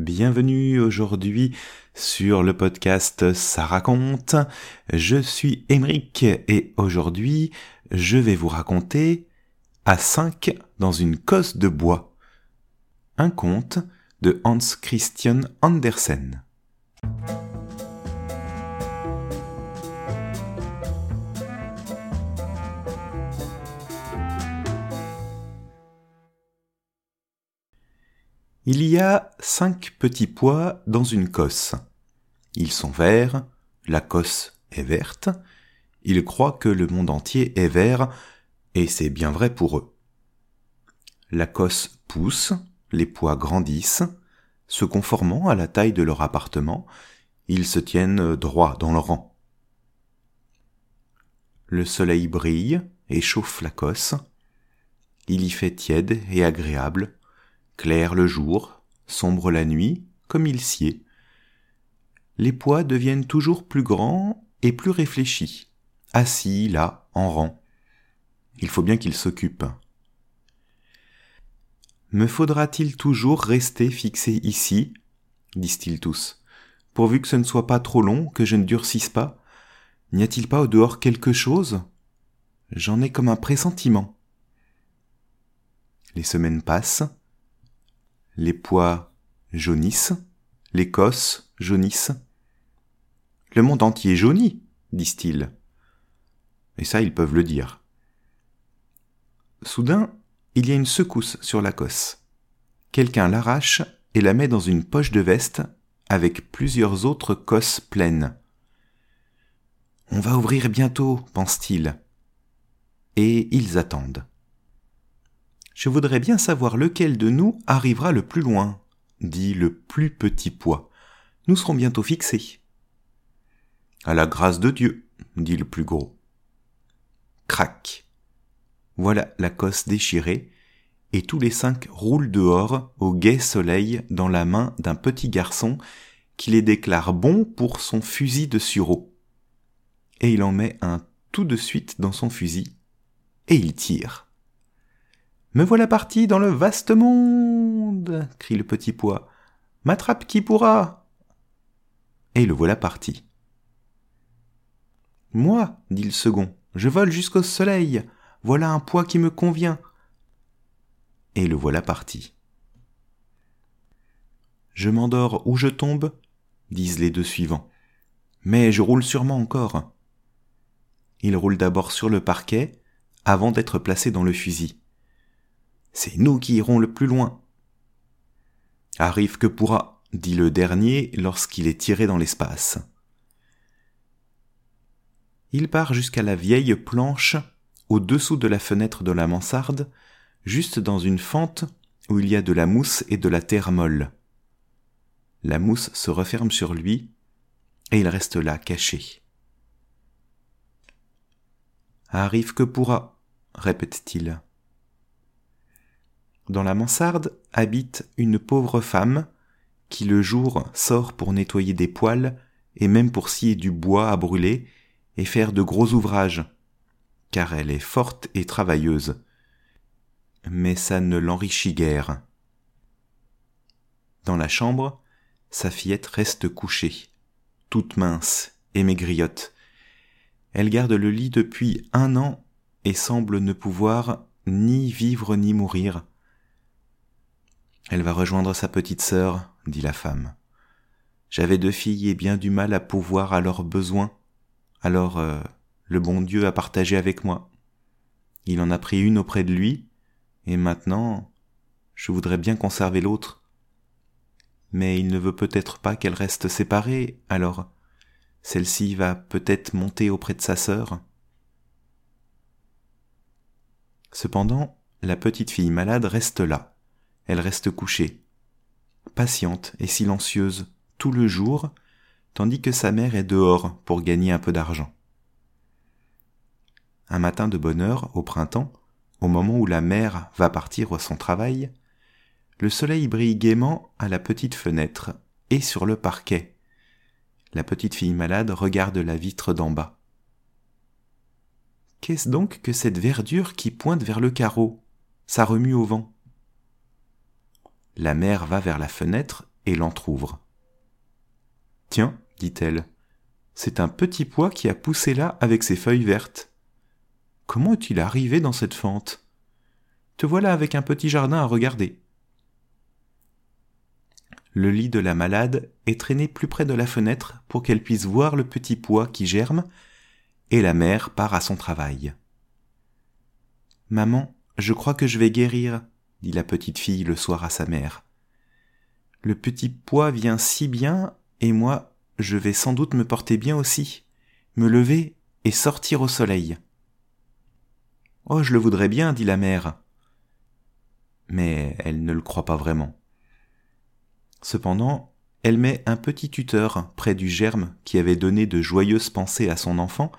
Bienvenue aujourd'hui sur le podcast Ça raconte. Je suis Émeric et aujourd'hui je vais vous raconter à 5 dans une cosse de bois. Un conte de Hans Christian Andersen. Il y a cinq petits pois dans une cosse. Ils sont verts, la cosse est verte, ils croient que le monde entier est vert, et c'est bien vrai pour eux. La cosse pousse, les pois grandissent, se conformant à la taille de leur appartement, ils se tiennent droit dans leur rang. Le soleil brille et chauffe la cosse. Il y fait tiède et agréable, clair le jour, sombre la nuit, comme il sied. Les pois deviennent toujours plus grands et plus réfléchis, assis là, en rang. Il faut bien qu'ils s'occupent. Me faudra-t-il toujours rester fixé ici disent-ils tous, pourvu que ce ne soit pas trop long, que je ne durcisse pas? N'y a-t-il pas au dehors quelque chose? J'en ai comme un pressentiment. Les semaines passent, les pois jaunissent, les cosses jaunissent. Le monde entier jaunit, disent-ils. Et ça, ils peuvent le dire. Soudain, il y a une secousse sur la cosse. Quelqu'un l'arrache et la met dans une poche de veste avec plusieurs autres cosses pleines. On va ouvrir bientôt, pense-t-il. Et ils attendent. Je voudrais bien savoir lequel de nous arrivera le plus loin, dit le plus petit pois. Nous serons bientôt fixés. À la grâce de Dieu, dit le plus gros. Crac. Voilà la cosse déchirée, et tous les cinq roulent dehors au gai soleil dans la main d'un petit garçon qui les déclare bons pour son fusil de sureau. Et il en met un tout de suite dans son fusil, et il tire. Me voilà parti dans le vaste monde. crie le petit pois. M'attrape qui pourra. Et le voilà parti. Moi, dit le second, je vole jusqu'au soleil. Voilà un poids qui me convient. Et le voilà parti. Je m'endors ou je tombe, disent les deux suivants. Mais je roule sûrement encore. Il roule d'abord sur le parquet, avant d'être placé dans le fusil. C'est nous qui irons le plus loin. Arrive que pourra, dit le dernier lorsqu'il est tiré dans l'espace. Il part jusqu'à la vieille planche au-dessous de la fenêtre de la mansarde, juste dans une fente où il y a de la mousse et de la terre molle. La mousse se referme sur lui, et il reste là, caché. Arrive que pourra, répète-t-il. Dans la mansarde habite une pauvre femme qui le jour sort pour nettoyer des poêles et même pour scier du bois à brûler et faire de gros ouvrages, car elle est forte et travailleuse. Mais ça ne l'enrichit guère. Dans la chambre, sa fillette reste couchée, toute mince et maigriotte. Elle garde le lit depuis un an et semble ne pouvoir ni vivre ni mourir, elle va rejoindre sa petite sœur, dit la femme. J'avais deux filles et bien du mal à pouvoir à leurs besoins. Alors euh, le bon Dieu a partagé avec moi. Il en a pris une auprès de lui, et maintenant je voudrais bien conserver l'autre. Mais il ne veut peut-être pas qu'elle reste séparée, alors celle-ci va peut-être monter auprès de sa sœur. Cependant, la petite fille malade reste là, elle reste couchée, patiente et silencieuse tout le jour, tandis que sa mère est dehors pour gagner un peu d'argent. Un matin de bonne heure, au printemps, au moment où la mère va partir à son travail, le soleil brille gaiement à la petite fenêtre et sur le parquet. La petite fille malade regarde la vitre d'en bas. Qu'est-ce donc que cette verdure qui pointe vers le carreau? Ça remue au vent. La mère va vers la fenêtre et l'entr'ouvre. Tiens, dit-elle, c'est un petit pois qui a poussé là avec ses feuilles vertes. Comment est-il arrivé dans cette fente? Te voilà avec un petit jardin à regarder. Le lit de la malade est traîné plus près de la fenêtre pour qu'elle puisse voir le petit pois qui germe, et la mère part à son travail. Maman, je crois que je vais guérir, dit la petite fille le soir à sa mère. Le petit pois vient si bien, et moi, je vais sans doute me porter bien aussi, me lever et sortir au soleil. Oh, je le voudrais bien, dit la mère. Mais elle ne le croit pas vraiment. Cependant, elle met un petit tuteur près du germe qui avait donné de joyeuses pensées à son enfant,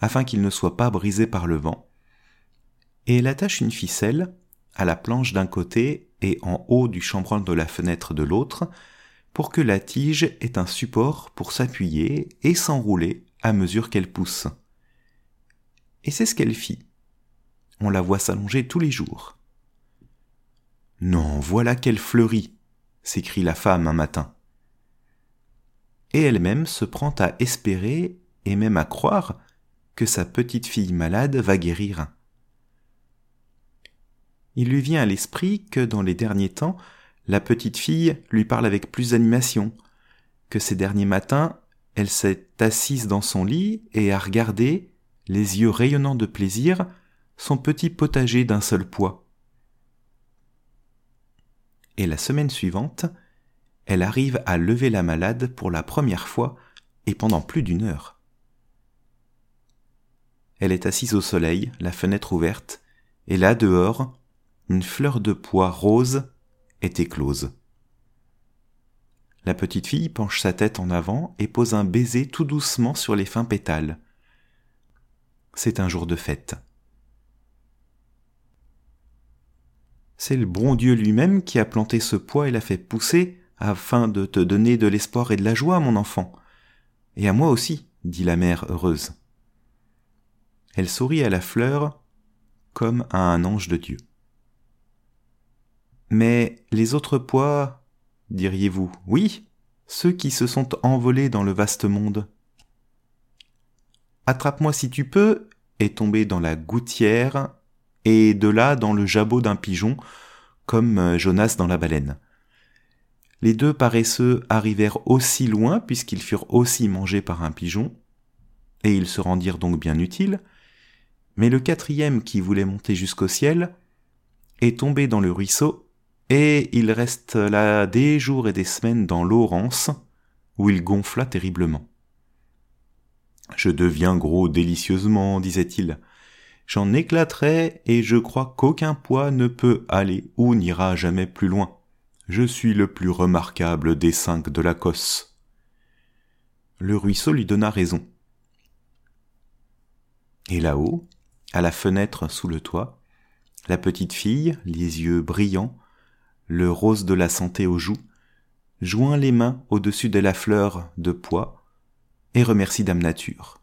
afin qu'il ne soit pas brisé par le vent, et elle attache une ficelle à la planche d'un côté et en haut du chambranle de la fenêtre de l'autre, pour que la tige ait un support pour s'appuyer et s'enrouler à mesure qu'elle pousse. Et c'est ce qu'elle fit. On la voit s'allonger tous les jours. Non, voilà qu'elle fleurit, s'écrie la femme un matin. Et elle-même se prend à espérer et même à croire que sa petite fille malade va guérir. Il lui vient à l'esprit que dans les derniers temps, la petite fille lui parle avec plus d'animation, que ces derniers matins, elle s'est assise dans son lit et a regardé, les yeux rayonnants de plaisir, son petit potager d'un seul poids. Et la semaine suivante, elle arrive à lever la malade pour la première fois et pendant plus d'une heure. Elle est assise au soleil, la fenêtre ouverte, et là dehors, une fleur de pois rose est éclose. La petite fille penche sa tête en avant et pose un baiser tout doucement sur les fins pétales. C'est un jour de fête. C'est le bon Dieu lui-même qui a planté ce pois et l'a fait pousser afin de te donner de l'espoir et de la joie, mon enfant. Et à moi aussi, dit la mère heureuse. Elle sourit à la fleur comme à un ange de Dieu. Mais les autres pois, diriez-vous, oui, ceux qui se sont envolés dans le vaste monde. Attrape-moi si tu peux, est tombé dans la gouttière, et de là dans le jabot d'un pigeon, comme Jonas dans la baleine. Les deux paresseux arrivèrent aussi loin puisqu'ils furent aussi mangés par un pigeon, et ils se rendirent donc bien utiles, mais le quatrième qui voulait monter jusqu'au ciel est tombé dans le ruisseau et il reste là des jours et des semaines dans l'eau rance, où il gonfla terriblement. Je deviens gros délicieusement, disait-il. J'en éclaterai, et je crois qu'aucun poids ne peut aller ou n'ira jamais plus loin. Je suis le plus remarquable des cinq de la cosse. Le ruisseau lui donna raison. Et là-haut, à la fenêtre sous le toit, la petite fille, les yeux brillants, le rose de la santé aux joues, joint les mains au-dessus de la fleur de pois et remercie Dame Nature.